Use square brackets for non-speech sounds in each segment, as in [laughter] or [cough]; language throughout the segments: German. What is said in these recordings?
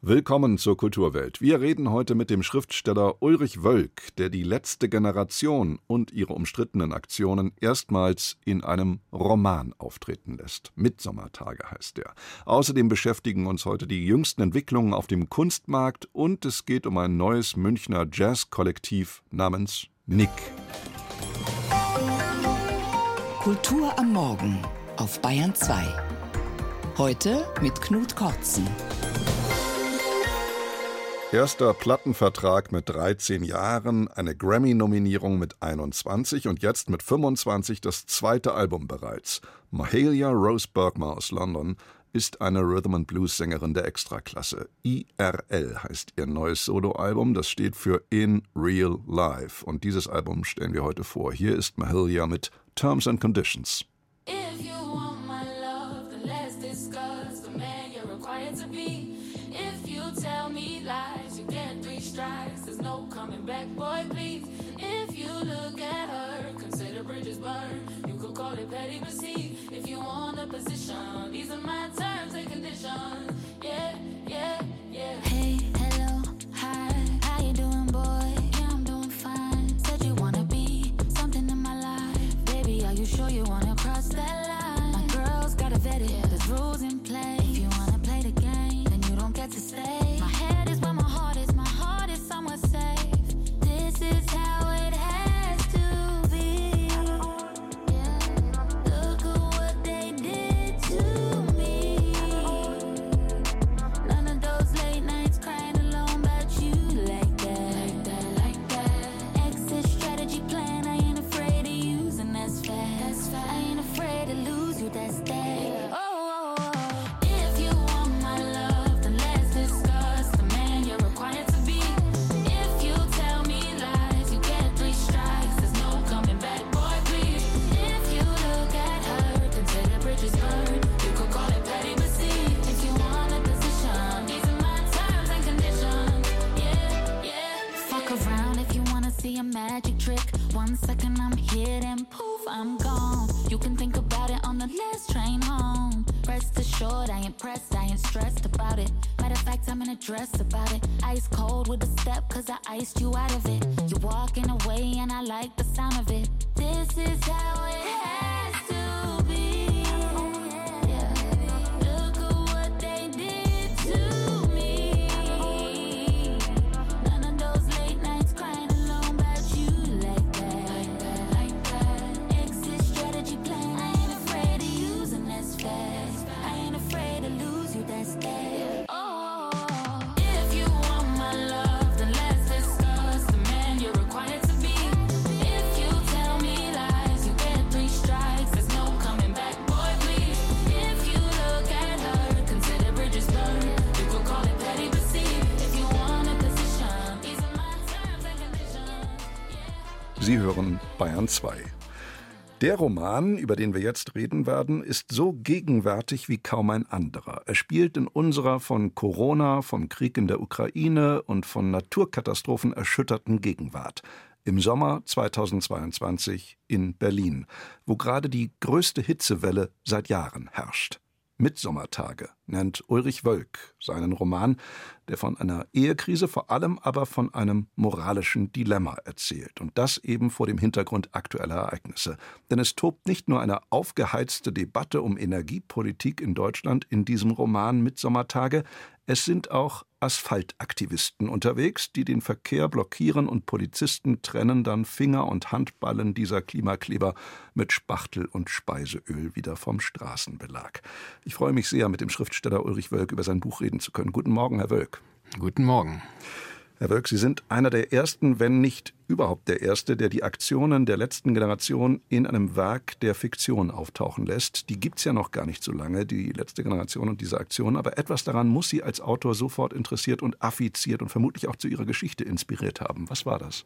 Willkommen zur Kulturwelt. Wir reden heute mit dem Schriftsteller Ulrich Wölk, der die letzte Generation und ihre umstrittenen Aktionen erstmals in einem Roman auftreten lässt. Mitsommertage heißt er. Außerdem beschäftigen uns heute die jüngsten Entwicklungen auf dem Kunstmarkt und es geht um ein neues Münchner Jazzkollektiv namens Nick. Kultur am Morgen auf Bayern 2. Heute mit Knut Kortzen. Erster Plattenvertrag mit 13 Jahren, eine Grammy-Nominierung mit 21 und jetzt mit 25 das zweite Album bereits. Mahalia Rose Bergman aus London ist eine Rhythm and Blues Sängerin der Extraklasse. IRL heißt ihr neues Soloalbum, das steht für In Real Life und dieses Album stellen wir heute vor. Hier ist Mahalia mit Terms and Conditions. Sie Bayern 2. Der Roman, über den wir jetzt reden werden, ist so gegenwärtig wie kaum ein anderer. Er spielt in unserer von Corona, vom Krieg in der Ukraine und von Naturkatastrophen erschütterten Gegenwart. Im Sommer 2022 in Berlin, wo gerade die größte Hitzewelle seit Jahren herrscht. Mitsommertage nennt Ulrich Wölk seinen Roman, der von einer Ehekrise, vor allem aber von einem moralischen Dilemma erzählt. Und das eben vor dem Hintergrund aktueller Ereignisse. Denn es tobt nicht nur eine aufgeheizte Debatte um Energiepolitik in Deutschland in diesem Roman Mitsommertage, es sind auch Asphaltaktivisten unterwegs, die den Verkehr blockieren und Polizisten trennen dann Finger und Handballen dieser Klimakleber mit Spachtel und Speiseöl wieder vom Straßenbelag. Ich freue mich sehr, mit dem Schriftsteller Ulrich Wölk über sein Buch reden zu können. Guten Morgen, Herr Wölk. Guten Morgen. Herr Wölk, Sie sind einer der ersten, wenn nicht überhaupt der erste, der die Aktionen der letzten Generation in einem Werk der Fiktion auftauchen lässt. Die gibt's ja noch gar nicht so lange, die letzte Generation und diese Aktion, aber etwas daran muss Sie als Autor sofort interessiert und affiziert und vermutlich auch zu Ihrer Geschichte inspiriert haben. Was war das?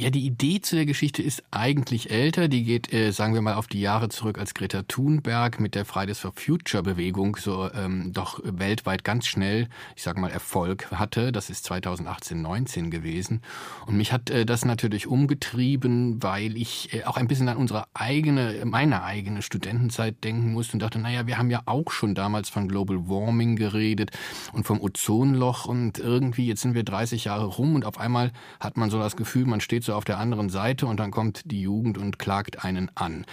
Ja, die Idee zu der Geschichte ist eigentlich älter. Die geht, äh, sagen wir mal, auf die Jahre zurück, als Greta Thunberg mit der Fridays for Future Bewegung so ähm, doch weltweit ganz schnell, ich sage mal, Erfolg hatte. Das ist 2018, 19 gewesen. Und mich hat äh, das natürlich umgetrieben, weil ich äh, auch ein bisschen an unsere eigene, meine eigene Studentenzeit denken musste und dachte, naja, wir haben ja auch schon damals von Global Warming geredet und vom Ozonloch und irgendwie, jetzt sind wir 30 Jahre rum und auf einmal hat man so das Gefühl, man steht so auf der anderen Seite und dann kommt die Jugend und klagt einen an.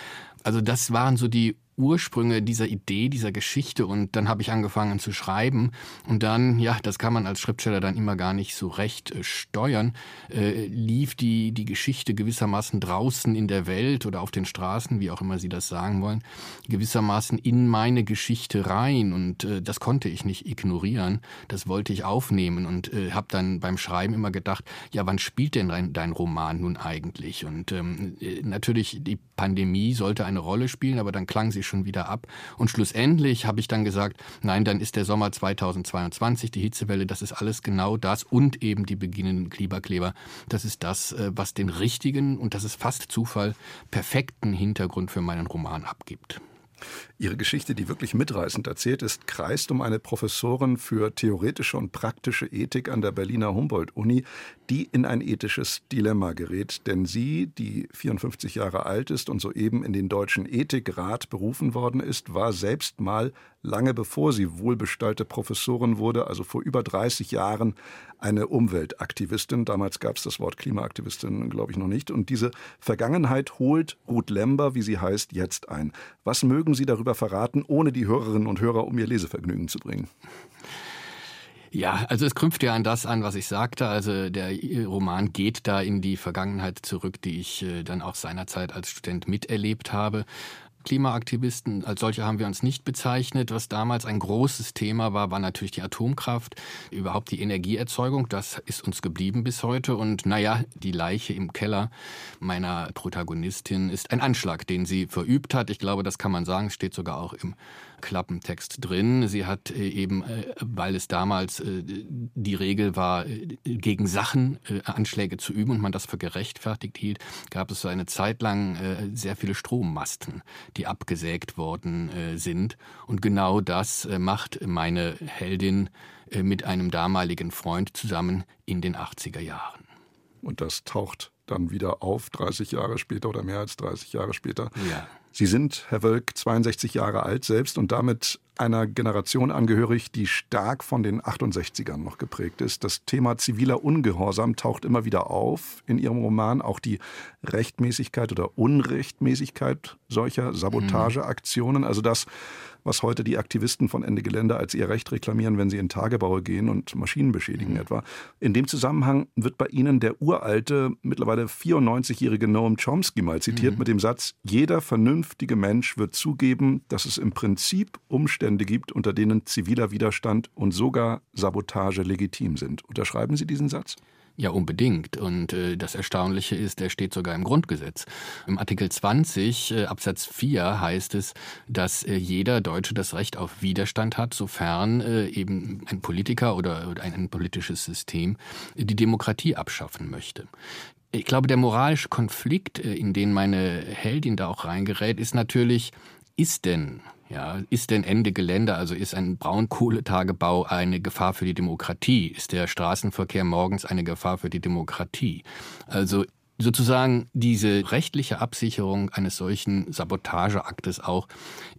Also das waren so die Ursprünge dieser Idee, dieser Geschichte und dann habe ich angefangen zu schreiben und dann, ja, das kann man als Schriftsteller dann immer gar nicht so recht äh, steuern, äh, lief die, die Geschichte gewissermaßen draußen in der Welt oder auf den Straßen, wie auch immer Sie das sagen wollen, gewissermaßen in meine Geschichte rein und äh, das konnte ich nicht ignorieren, das wollte ich aufnehmen und äh, habe dann beim Schreiben immer gedacht, ja, wann spielt denn dein, dein Roman nun eigentlich? Und ähm, äh, natürlich, die Pandemie sollte eine Rolle spielen, aber dann klang sie schon wieder ab. Und schlussendlich habe ich dann gesagt, nein, dann ist der Sommer 2022, die Hitzewelle, das ist alles genau das und eben die beginnenden Klimakleber. Das ist das, äh, was den richtigen, und das ist fast Zufall, perfekten Hintergrund für meinen Roman abgibt. Ihre Geschichte, die wirklich mitreißend erzählt ist, kreist um eine Professorin für theoretische und praktische Ethik an der Berliner Humboldt-Uni, die in ein ethisches Dilemma gerät. Denn sie, die 54 Jahre alt ist und soeben in den Deutschen Ethikrat berufen worden ist, war selbst mal lange bevor sie wohlbestallte Professorin wurde, also vor über 30 Jahren, eine Umweltaktivistin. Damals gab es das Wort Klimaaktivistin, glaube ich, noch nicht. Und diese Vergangenheit holt Ruth Lember, wie sie heißt, jetzt ein. Was mögen Sie darüber verraten, ohne die Hörerinnen und Hörer um ihr Lesevergnügen zu bringen? Ja, also es knüpft ja an das an, was ich sagte. Also der Roman geht da in die Vergangenheit zurück, die ich äh, dann auch seinerzeit als Student miterlebt habe. Klimaaktivisten als solche haben wir uns nicht bezeichnet. Was damals ein großes Thema war, war natürlich die Atomkraft, überhaupt die Energieerzeugung. Das ist uns geblieben bis heute. Und naja, die Leiche im Keller meiner Protagonistin ist ein Anschlag, den sie verübt hat. Ich glaube, das kann man sagen, steht sogar auch im Klappentext drin. Sie hat äh, eben, äh, weil es damals äh, die Regel war, gegen Sachen Anschläge zu üben und man das für gerechtfertigt hielt, gab es so eine Zeit lang sehr viele Strommasten, die abgesägt worden sind. Und genau das macht meine Heldin mit einem damaligen Freund zusammen in den 80er Jahren. Und das taucht dann wieder auf, 30 Jahre später oder mehr als 30 Jahre später. Ja. Sie sind, Herr Wölk, 62 Jahre alt selbst und damit einer Generation angehörig, die stark von den 68ern noch geprägt ist. Das Thema ziviler Ungehorsam taucht immer wieder auf in Ihrem Roman, auch die Rechtmäßigkeit oder Unrechtmäßigkeit solcher Sabotageaktionen. Also das, was heute die Aktivisten von Ende Gelände als ihr Recht reklamieren, wenn sie in Tagebaue gehen und Maschinen beschädigen mhm. etwa. In dem Zusammenhang wird bei Ihnen der uralte, mittlerweile 94-jährige Noam Chomsky mal zitiert mhm. mit dem Satz, jeder vernünftige Mensch wird zugeben, dass es im Prinzip Umstände gibt, unter denen ziviler Widerstand und sogar Sabotage legitim sind. Unterschreiben Sie diesen Satz? Ja, unbedingt. Und äh, das Erstaunliche ist, der steht sogar im Grundgesetz. Im Artikel 20 äh, Absatz 4 heißt es, dass äh, jeder Deutsche das Recht auf Widerstand hat, sofern äh, eben ein Politiker oder, ein, ein politisches System die Demokratie abschaffen möchte. Ich glaube, der moralische Konflikt, äh, in den meine Heldin da auch reingerät, ist natürlich, ist denn ja, ist denn Ende Gelände, also ist ein Braunkohletagebau eine Gefahr für die Demokratie? Ist der Straßenverkehr morgens eine Gefahr für die Demokratie? Also sozusagen diese rechtliche Absicherung eines solchen Sabotageaktes auch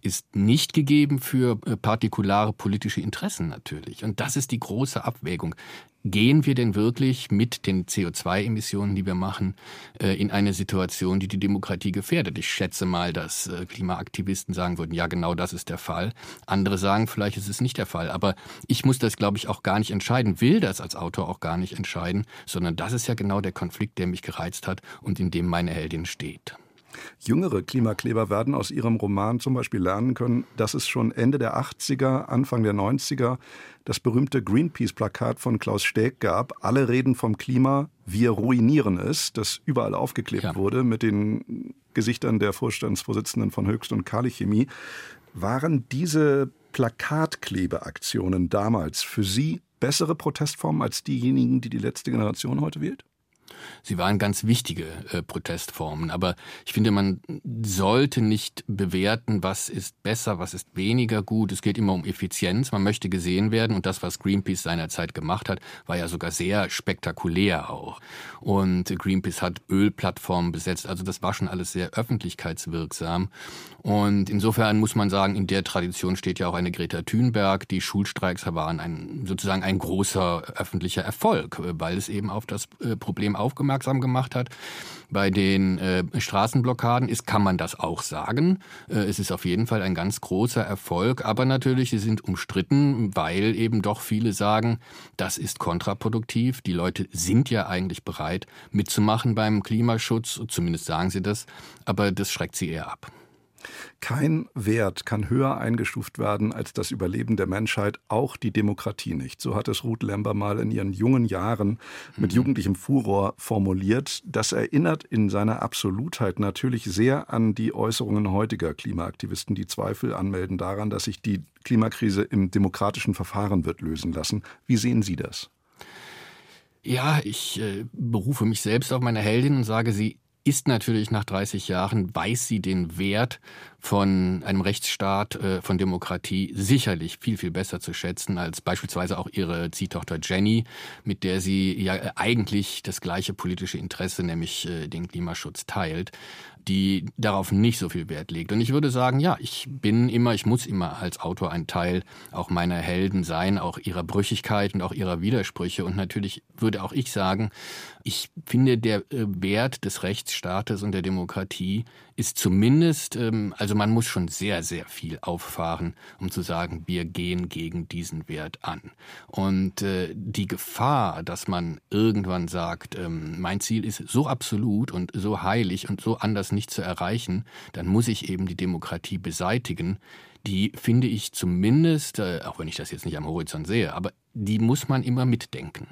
ist nicht gegeben für äh, partikulare politische Interessen natürlich. Und das ist die große Abwägung gehen wir denn wirklich mit den CO2-Emissionen, die wir machen, äh, in eine Situation, die die Demokratie gefährdet? Ich schätze mal, dass äh, Klimaaktivisten sagen würden, ja, genau das ist der Fall. Andere sagen, vielleicht ist es nicht der Fall. Aber ich muss das, glaube ich, auch gar nicht entscheiden, will das als Autor auch gar nicht entscheiden, sondern das ist ja genau der Konflikt, der mich gereizt hat und in dem meine Heldin steht. Jüngere Klimakleber werden aus ihrem Roman zum Beispiel lernen können, dass es schon Ende der 80er, Anfang der 90er das berühmte Greenpeace-Plakat von Klaus Steg gab. Alle reden vom Klima, wir ruinieren es, das überall aufgeklebt ja. wurde mit den Gesichtern der Vorstandsvorsitzenden von Höchst und Kali Chemie. Waren diese Plakatklebeaktionen damals für Sie bessere Protestformen als diejenigen, die die letzte Generation heute wählt? Sie waren ganz wichtige äh, Protestformen. Aber ich finde, man sollte nicht bewerten, was ist besser, was ist weniger gut. Es geht immer um Effizienz. Man möchte gesehen werden. Und das, was Greenpeace seinerzeit gemacht hat, war ja sogar sehr spektakulär auch. Und Greenpeace hat Ölplattformen besetzt. Also das war schon alles sehr öffentlichkeitswirksam. Und insofern muss man sagen, in der Tradition steht ja auch eine Greta Thunberg. Die Schulstreiks waren ein, sozusagen ein großer öffentlicher Erfolg, weil es eben auf das äh, Problem aufmerksam gemacht hat. Bei den äh, Straßenblockaden ist, kann man das auch sagen. Äh, es ist auf jeden Fall ein ganz großer Erfolg, aber natürlich, sie sind umstritten, weil eben doch viele sagen, das ist kontraproduktiv. Die Leute sind ja eigentlich bereit, mitzumachen beim Klimaschutz, zumindest sagen sie das, aber das schreckt sie eher ab. Kein Wert kann höher eingestuft werden als das Überleben der Menschheit, auch die Demokratie nicht. So hat es Ruth Lember mal in ihren jungen Jahren mit mhm. jugendlichem Furor formuliert. Das erinnert in seiner Absolutheit natürlich sehr an die Äußerungen heutiger Klimaaktivisten, die Zweifel anmelden daran, dass sich die Klimakrise im demokratischen Verfahren wird lösen lassen. Wie sehen Sie das? Ja, ich äh, berufe mich selbst auf meine Heldin und sage, sie ist natürlich nach 30 Jahren, weiß sie den Wert von einem Rechtsstaat, äh, von Demokratie sicherlich viel, viel besser zu schätzen als beispielsweise auch ihre Ziehtochter Jenny, mit der sie ja äh, eigentlich das gleiche politische Interesse, nämlich äh, den Klimaschutz teilt die darauf nicht so viel Wert legt. Und ich würde sagen, ja, ich bin immer, ich muss immer als Autor ein Teil auch meiner Helden sein, auch ihrer Brüchigkeit und auch ihrer Widersprüche. Und natürlich würde auch ich sagen, ich finde, der Wert des Rechtsstaates und der Demokratie ist zumindest, ähm, also man muss schon sehr, sehr viel auffahren, um zu sagen, wir gehen gegen diesen Wert an. Und äh, die Gefahr, dass man irgendwann sagt, ähm, mein Ziel ist so absolut und so heilig und so anders nicht zu erreichen, dann muss ich eben die Demokratie beseitigen. Die finde ich zumindest, äh, auch wenn ich das jetzt nicht am Horizont sehe, aber die muss man immer mitdenken.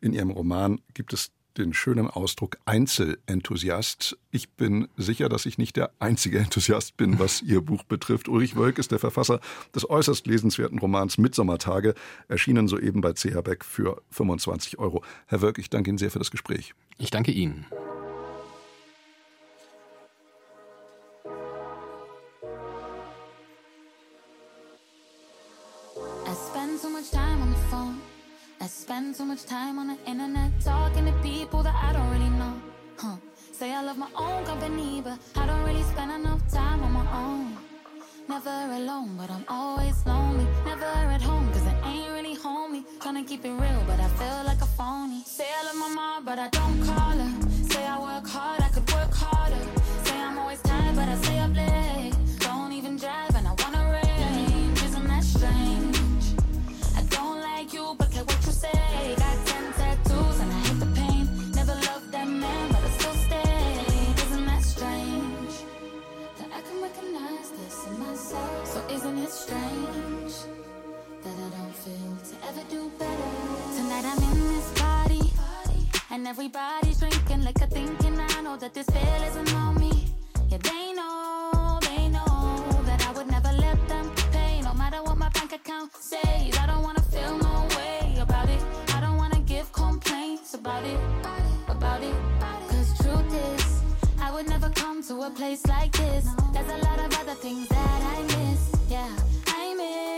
In Ihrem Roman gibt es den schönen Ausdruck Einzelenthusiast. Ich bin sicher, dass ich nicht der einzige Enthusiast bin, was [laughs] Ihr Buch betrifft. Ulrich Wölk ist der Verfasser des äußerst lesenswerten Romans Mitsommertage, erschienen soeben bei CH Beck für 25 Euro. Herr Wölk, ich danke Ihnen sehr für das Gespräch. Ich danke Ihnen. Spend so much time on the internet talking to people that I don't really know. Huh. Say I love my own company, but I don't really spend enough time on my own. Never alone, but I'm always lonely. Never at home, cause it ain't really homey. Trying to keep it real, but I feel like a phony. Say I love my mom, but I don't come to a place like this. There's a lot of other things that I miss. Yeah, I miss,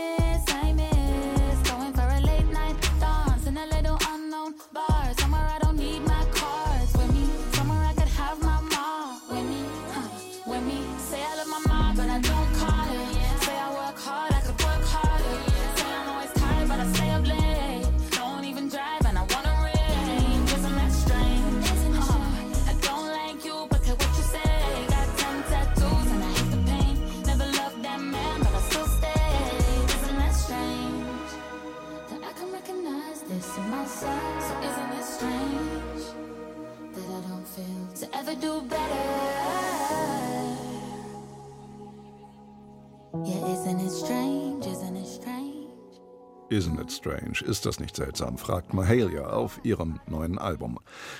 it strange? Ist das nicht seltsam? fragt Mahalia auf ihrem neuen Album.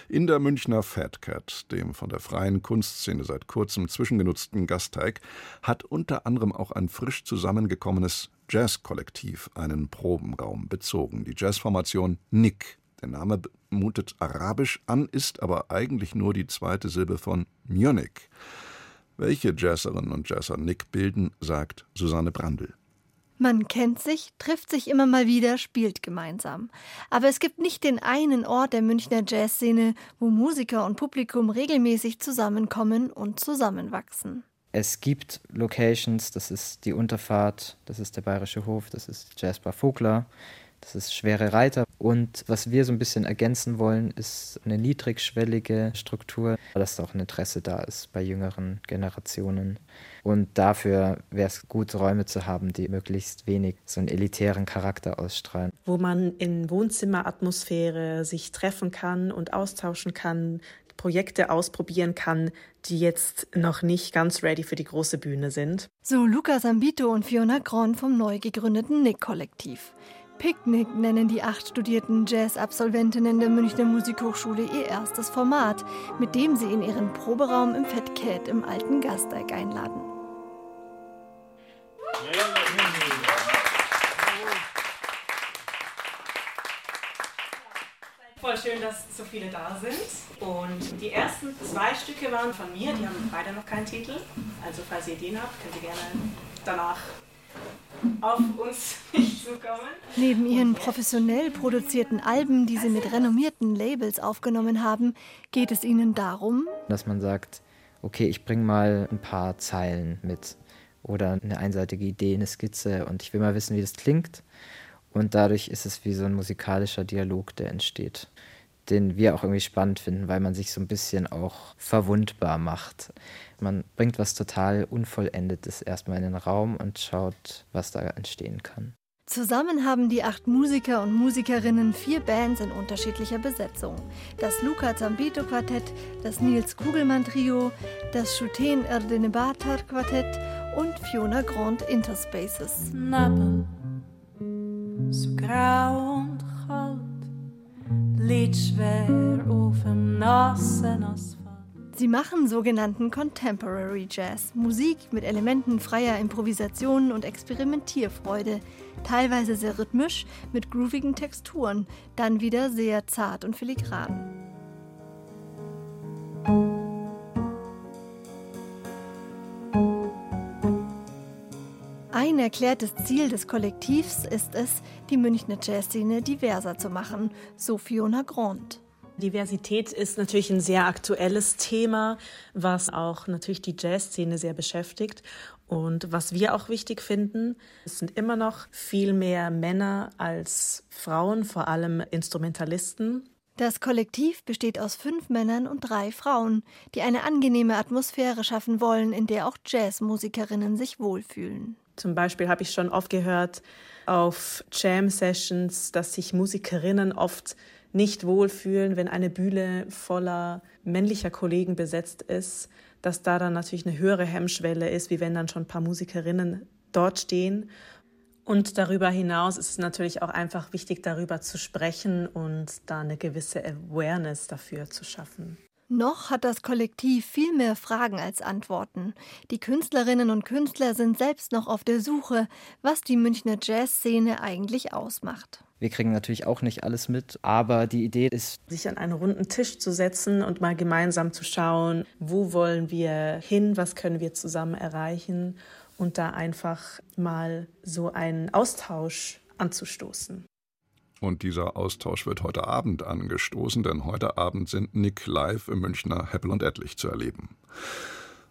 In der Münchner Fat Cat, dem von der freien Kunstszene seit kurzem zwischengenutzten Gasteig, hat unter anderem auch ein frisch zusammengekommenes Jazzkollektiv einen Probenraum bezogen. Die Jazzformation Nick Der Name mutet arabisch an, ist aber eigentlich nur die zweite Silbe von Munich. Welche Jazzerinnen und Jazzer Nick bilden, sagt Susanne Brandl. Man kennt sich, trifft sich immer mal wieder, spielt gemeinsam. Aber es gibt nicht den einen Ort der Münchner Jazzszene, wo Musiker und Publikum regelmäßig zusammenkommen und zusammenwachsen. Es gibt Locations, das ist die Unterfahrt, das ist der Bayerische Hof, das ist Jazzbar Vogler, das ist schwere Reiter. Und was wir so ein bisschen ergänzen wollen, ist eine niedrigschwellige Struktur, dass auch ein Interesse da ist bei jüngeren Generationen. Und dafür wäre es gut, Räume zu haben, die möglichst wenig so einen elitären Charakter ausstrahlen. Wo man in Wohnzimmeratmosphäre sich treffen kann und austauschen kann, Projekte ausprobieren kann, die jetzt noch nicht ganz ready für die große Bühne sind. So Luca Sambito und Fiona Gron vom neu gegründeten Nick-Kollektiv. Picknick nennen die acht studierten Jazz-Absolventinnen der Münchner Musikhochschule ihr erstes Format, mit dem sie in ihren Proberaum im Fat Cat im alten Gasteig einladen. Voll schön, dass so viele da sind. Und die ersten zwei Stücke waren von mir, die haben beide noch keinen Titel. Also falls ihr den habt, könnt ihr gerne danach auf uns [laughs] zukommen. Neben ihren professionell produzierten Alben, die sie mit renommierten Labels aufgenommen haben, geht es ihnen darum, dass man sagt, okay, ich bringe mal ein paar Zeilen mit oder eine einseitige Idee, eine Skizze und ich will mal wissen, wie das klingt. Und dadurch ist es wie so ein musikalischer Dialog, der entsteht, den wir auch irgendwie spannend finden, weil man sich so ein bisschen auch verwundbar macht. Man bringt was total Unvollendetes erstmal in den Raum und schaut, was da entstehen kann. Zusammen haben die acht Musiker und Musikerinnen vier Bands in unterschiedlicher Besetzung. Das Luca Zambito Quartett, das Nils Kugelmann Trio, das Shuten Erdenebatar Quartett und Fiona Grand Interspaces. Nappe, so grau und kalt, liegt schwer auf dem nassen Asphalt. Sie machen sogenannten Contemporary Jazz, Musik mit Elementen freier Improvisation und Experimentierfreude, teilweise sehr rhythmisch mit groovigen Texturen, dann wieder sehr zart und filigran. Erklärtes Ziel des Kollektivs ist es, die Münchner Jazzszene diverser zu machen, so Fiona Grond. Diversität ist natürlich ein sehr aktuelles Thema, was auch natürlich die Jazzszene sehr beschäftigt. Und was wir auch wichtig finden, es sind immer noch viel mehr Männer als Frauen, vor allem Instrumentalisten. Das Kollektiv besteht aus fünf Männern und drei Frauen, die eine angenehme Atmosphäre schaffen wollen, in der auch Jazzmusikerinnen sich wohlfühlen. Zum Beispiel habe ich schon oft gehört auf Jam-Sessions, dass sich Musikerinnen oft nicht wohlfühlen, wenn eine Bühne voller männlicher Kollegen besetzt ist, dass da dann natürlich eine höhere Hemmschwelle ist, wie wenn dann schon ein paar Musikerinnen dort stehen. Und darüber hinaus ist es natürlich auch einfach wichtig, darüber zu sprechen und da eine gewisse Awareness dafür zu schaffen. Noch hat das Kollektiv viel mehr Fragen als Antworten. Die Künstlerinnen und Künstler sind selbst noch auf der Suche, was die Münchner Jazzszene eigentlich ausmacht. Wir kriegen natürlich auch nicht alles mit, aber die Idee ist, sich an einen runden Tisch zu setzen und mal gemeinsam zu schauen, wo wollen wir hin, was können wir zusammen erreichen und da einfach mal so einen Austausch anzustoßen. Und dieser Austausch wird heute Abend angestoßen, denn heute Abend sind Nick live im Münchner Heppel und Ettlich zu erleben.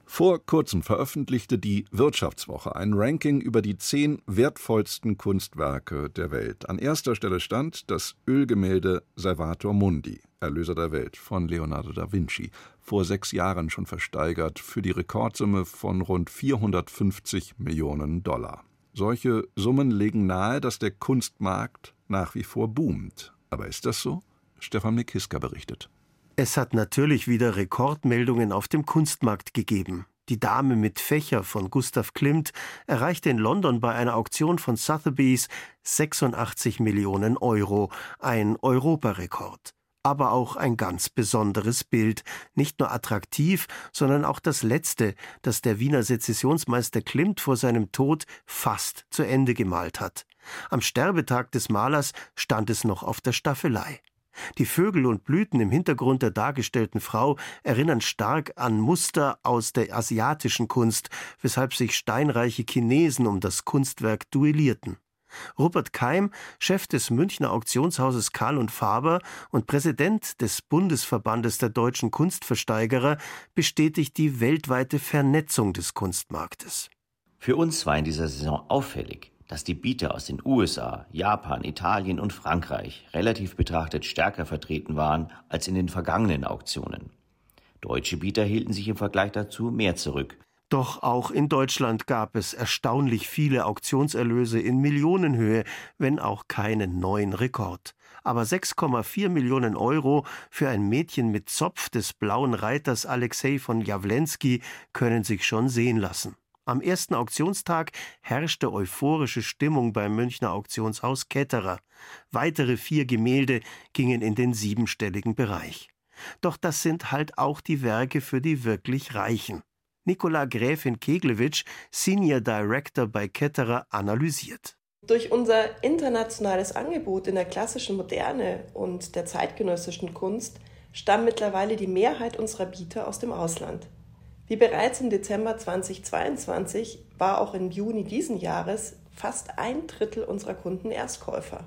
Vor kurzem veröffentlichte die Wirtschaftswoche ein Ranking über die zehn wertvollsten Kunstwerke der Welt. An erster Stelle stand das Ölgemälde Salvator Mundi, Erlöser der Welt von Leonardo da Vinci, vor sechs Jahren schon versteigert für die Rekordsumme von rund 450 Millionen Dollar. Solche Summen legen nahe, dass der Kunstmarkt nach wie vor boomt. Aber ist das so? Stefan Mikiska berichtet. Es hat natürlich wieder Rekordmeldungen auf dem Kunstmarkt gegeben. Die Dame mit Fächer von Gustav Klimt erreichte in London bei einer Auktion von Sotheby's 86 Millionen Euro, ein Europarekord. Aber auch ein ganz besonderes Bild, nicht nur attraktiv, sondern auch das letzte, das der Wiener Sezessionsmeister Klimt vor seinem Tod fast zu Ende gemalt hat. Am Sterbetag des Malers stand es noch auf der Staffelei. Die Vögel und Blüten im Hintergrund der dargestellten Frau erinnern stark an Muster aus der asiatischen Kunst, weshalb sich steinreiche Chinesen um das Kunstwerk duellierten. Rupert Keim, Chef des Münchner Auktionshauses Karl und Faber und Präsident des Bundesverbandes der deutschen Kunstversteigerer, bestätigt die weltweite Vernetzung des Kunstmarktes. Für uns war in dieser Saison auffällig, dass die Bieter aus den USA, Japan, Italien und Frankreich relativ betrachtet stärker vertreten waren als in den vergangenen Auktionen. Deutsche Bieter hielten sich im Vergleich dazu mehr zurück. Doch auch in Deutschland gab es erstaunlich viele Auktionserlöse in Millionenhöhe, wenn auch keinen neuen Rekord. Aber 6,4 Millionen Euro für ein Mädchen mit Zopf des blauen Reiters Alexei von Jawlensky können sich schon sehen lassen. Am ersten Auktionstag herrschte euphorische Stimmung beim Münchner Auktionshaus Ketterer. Weitere vier Gemälde gingen in den siebenstelligen Bereich. Doch das sind halt auch die Werke für die wirklich Reichen. Nikola Gräfin Keglewitsch, Senior Director bei Ketterer, analysiert. Durch unser internationales Angebot in der klassischen Moderne und der zeitgenössischen Kunst stammt mittlerweile die Mehrheit unserer Bieter aus dem Ausland. Wie bereits im Dezember 2022 war auch im Juni diesen Jahres fast ein Drittel unserer Kunden Erstkäufer.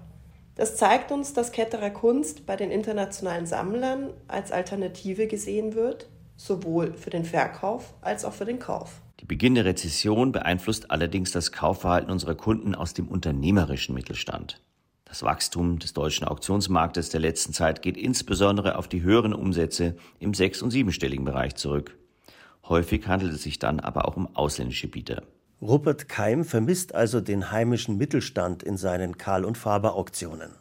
Das zeigt uns, dass Ketterer Kunst bei den internationalen Sammlern als Alternative gesehen wird, sowohl für den Verkauf als auch für den Kauf. Die Beginn der Rezession beeinflusst allerdings das Kaufverhalten unserer Kunden aus dem unternehmerischen Mittelstand. Das Wachstum des deutschen Auktionsmarktes der letzten Zeit geht insbesondere auf die höheren Umsätze im sechs- und siebenstelligen Bereich zurück. Häufig handelt es sich dann aber auch um ausländische Bieter. Rupert Keim vermisst also den heimischen Mittelstand in seinen Karl- und Faber-Auktionen.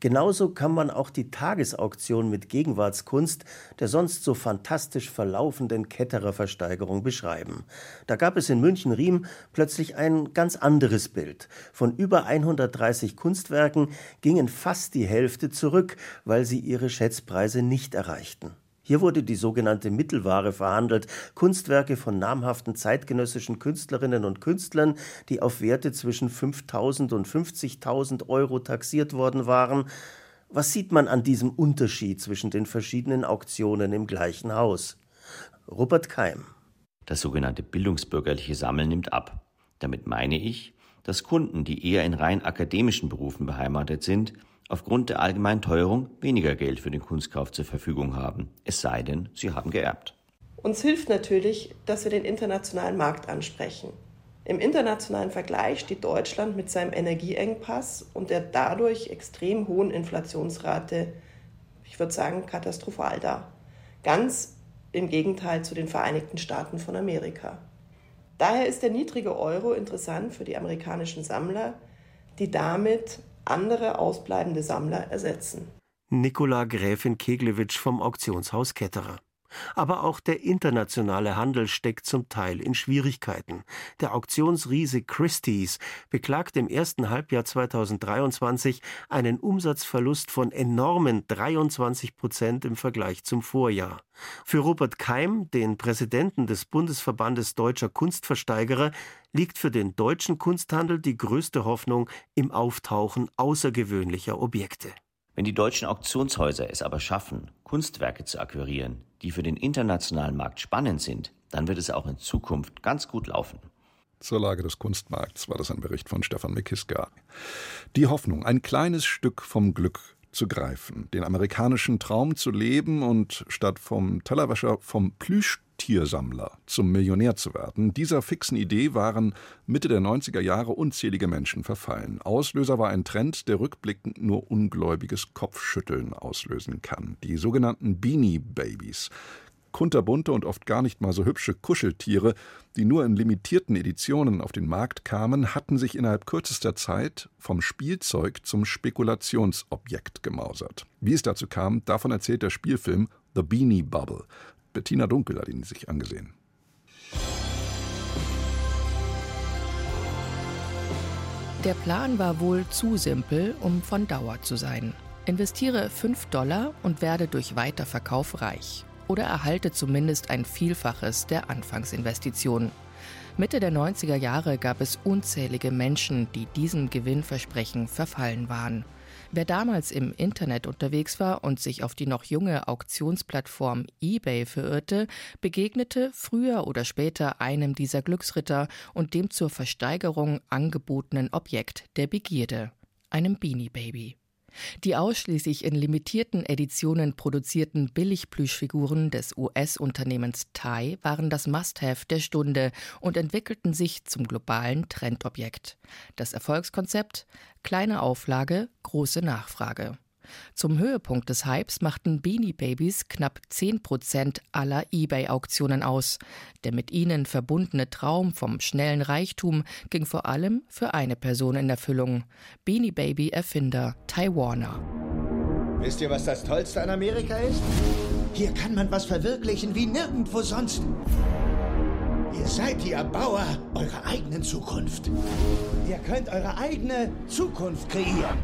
Genauso kann man auch die Tagesauktion mit Gegenwartskunst der sonst so fantastisch verlaufenden Ketterer Versteigerung beschreiben. Da gab es in München-Riem plötzlich ein ganz anderes Bild. Von über 130 Kunstwerken gingen fast die Hälfte zurück, weil sie ihre Schätzpreise nicht erreichten. Hier wurde die sogenannte Mittelware verhandelt, Kunstwerke von namhaften zeitgenössischen Künstlerinnen und Künstlern, die auf Werte zwischen 5.000 und 50.000 Euro taxiert worden waren. Was sieht man an diesem Unterschied zwischen den verschiedenen Auktionen im gleichen Haus? Robert Keim. Das sogenannte bildungsbürgerliche Sammeln nimmt ab. Damit meine ich, dass Kunden, die eher in rein akademischen Berufen beheimatet sind, aufgrund der allgemeinen Teuerung weniger Geld für den Kunstkauf zur Verfügung haben, es sei denn, sie haben geerbt. Uns hilft natürlich, dass wir den internationalen Markt ansprechen. Im internationalen Vergleich steht Deutschland mit seinem Energieengpass und der dadurch extrem hohen Inflationsrate, ich würde sagen, katastrophal da. Ganz im Gegenteil zu den Vereinigten Staaten von Amerika. Daher ist der niedrige Euro interessant für die amerikanischen Sammler, die damit andere ausbleibende Sammler ersetzen. Nikola Gräfin Keglewitsch vom Auktionshaus Ketterer. Aber auch der internationale Handel steckt zum Teil in Schwierigkeiten. Der Auktionsriese Christie's beklagt im ersten Halbjahr 2023 einen Umsatzverlust von enormen 23 Prozent im Vergleich zum Vorjahr. Für Robert Keim, den Präsidenten des Bundesverbandes Deutscher Kunstversteigerer, liegt für den deutschen Kunsthandel die größte Hoffnung im Auftauchen außergewöhnlicher Objekte. Wenn die deutschen Auktionshäuser es aber schaffen, Kunstwerke zu akquirieren, die für den internationalen Markt spannend sind, dann wird es auch in Zukunft ganz gut laufen. Zur Lage des Kunstmarkts war das ein Bericht von Stefan Mikiska. Die Hoffnung, ein kleines Stück vom Glück zu greifen, den amerikanischen Traum zu leben und statt vom Tellerwäscher vom Plüschtiersammler zum Millionär zu werden. Dieser fixen Idee waren Mitte der 90er Jahre unzählige Menschen verfallen. Auslöser war ein Trend, der rückblickend nur ungläubiges Kopfschütteln auslösen kann. Die sogenannten Beanie Babies kunterbunte und oft gar nicht mal so hübsche Kuscheltiere, die nur in limitierten Editionen auf den Markt kamen, hatten sich innerhalb kürzester Zeit vom Spielzeug zum Spekulationsobjekt gemausert. Wie es dazu kam, davon erzählt der Spielfilm The Beanie Bubble. Bettina Dunkel hat ihn sich angesehen. Der Plan war wohl zu simpel, um von Dauer zu sein. Investiere 5 Dollar und werde durch Weiterverkauf reich oder erhalte zumindest ein Vielfaches der Anfangsinvestition. Mitte der 90er Jahre gab es unzählige Menschen, die diesem Gewinnversprechen verfallen waren. Wer damals im Internet unterwegs war und sich auf die noch junge Auktionsplattform eBay verirrte, begegnete früher oder später einem dieser Glücksritter und dem zur Versteigerung angebotenen Objekt der Begierde, einem Beanie Baby. Die ausschließlich in limitierten Editionen produzierten Billigplüschfiguren des US-Unternehmens Thai waren das Must-Have der Stunde und entwickelten sich zum globalen Trendobjekt. Das Erfolgskonzept? Kleine Auflage, große Nachfrage. Zum Höhepunkt des Hypes machten Beanie Babies knapp 10 Prozent aller eBay-Auktionen aus. Der mit ihnen verbundene Traum vom schnellen Reichtum ging vor allem für eine Person in Erfüllung: Beanie Baby-Erfinder Ty Warner. Wisst ihr, was das Tollste an Amerika ist? Hier kann man was verwirklichen wie nirgendwo sonst. Ihr seid die Erbauer eurer eigenen Zukunft. Ihr könnt eure eigene Zukunft kreieren.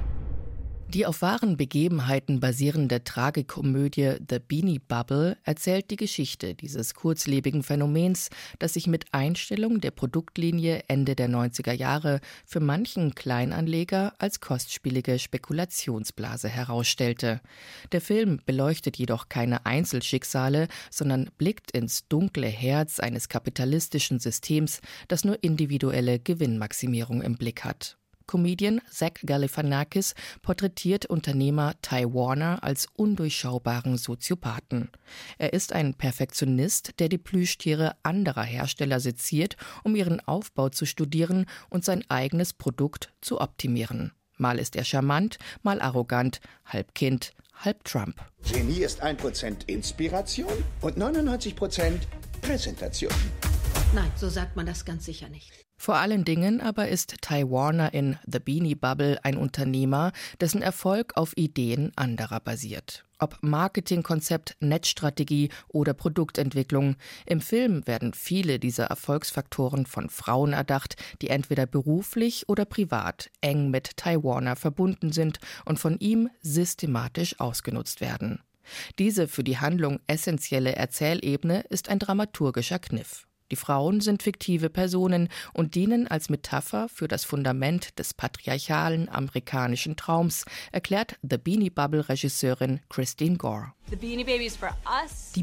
Die auf wahren Begebenheiten basierende Tragikomödie The Beanie Bubble erzählt die Geschichte dieses kurzlebigen Phänomens, das sich mit Einstellung der Produktlinie Ende der 90er Jahre für manchen Kleinanleger als kostspielige Spekulationsblase herausstellte. Der Film beleuchtet jedoch keine Einzelschicksale, sondern blickt ins dunkle Herz eines kapitalistischen Systems, das nur individuelle Gewinnmaximierung im Blick hat. Comedian Zach Galifianakis porträtiert Unternehmer Ty Warner als undurchschaubaren Soziopathen. Er ist ein Perfektionist, der die Plüschtiere anderer Hersteller seziert, um ihren Aufbau zu studieren und sein eigenes Produkt zu optimieren. Mal ist er charmant, mal arrogant, halb Kind, halb Trump. Genie ist 1% Inspiration und 99% Präsentation. Nein, so sagt man das ganz sicher nicht. Vor allen Dingen aber ist Ty Warner in The Beanie Bubble ein Unternehmer, dessen Erfolg auf Ideen anderer basiert. Ob Marketingkonzept, Netzstrategie oder Produktentwicklung, im Film werden viele dieser Erfolgsfaktoren von Frauen erdacht, die entweder beruflich oder privat eng mit Ty Warner verbunden sind und von ihm systematisch ausgenutzt werden. Diese für die Handlung essentielle Erzählebene ist ein dramaturgischer Kniff. Die Frauen sind fiktive Personen und dienen als Metapher für das Fundament des patriarchalen amerikanischen Traums, erklärt The Beanie Bubble Regisseurin Christine Gore. Die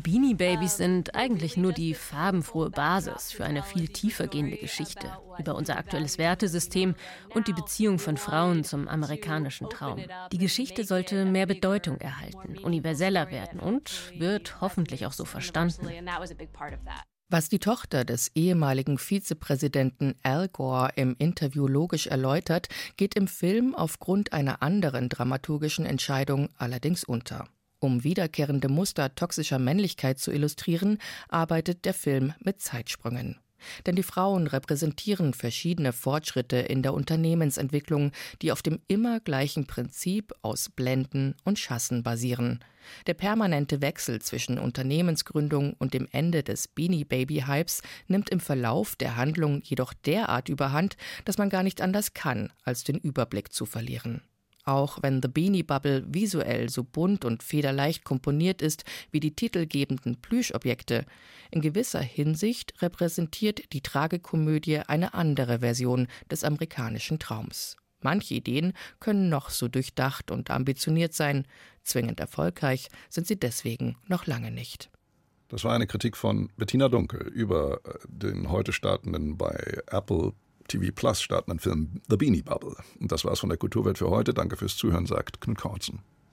Beanie Babies sind eigentlich nur die farbenfrohe Basis für eine viel tiefer gehende Geschichte über unser aktuelles Wertesystem und die Beziehung von Frauen zum amerikanischen Traum. Die Geschichte sollte mehr Bedeutung erhalten, universeller werden und wird hoffentlich auch so verstanden. Was die Tochter des ehemaligen Vizepräsidenten Al Gore im Interview logisch erläutert, geht im Film aufgrund einer anderen dramaturgischen Entscheidung allerdings unter. Um wiederkehrende Muster toxischer Männlichkeit zu illustrieren, arbeitet der Film mit Zeitsprüngen. Denn die Frauen repräsentieren verschiedene Fortschritte in der Unternehmensentwicklung, die auf dem immer gleichen Prinzip aus Blenden und Schassen basieren. Der permanente Wechsel zwischen Unternehmensgründung und dem Ende des Beanie Baby Hypes nimmt im Verlauf der Handlung jedoch derart überhand, dass man gar nicht anders kann, als den Überblick zu verlieren. Auch wenn The Beanie Bubble visuell so bunt und federleicht komponiert ist wie die titelgebenden Plüschobjekte, in gewisser Hinsicht repräsentiert die Tragekomödie eine andere Version des amerikanischen Traums. Manche Ideen können noch so durchdacht und ambitioniert sein, zwingend erfolgreich sind sie deswegen noch lange nicht. Das war eine Kritik von Bettina Dunkel über äh, den heute startenden bei Apple TV Plus startenden Film The Beanie Bubble. Und das war's von der Kulturwelt für heute. Danke fürs Zuhören, sagt Knut Kautzen.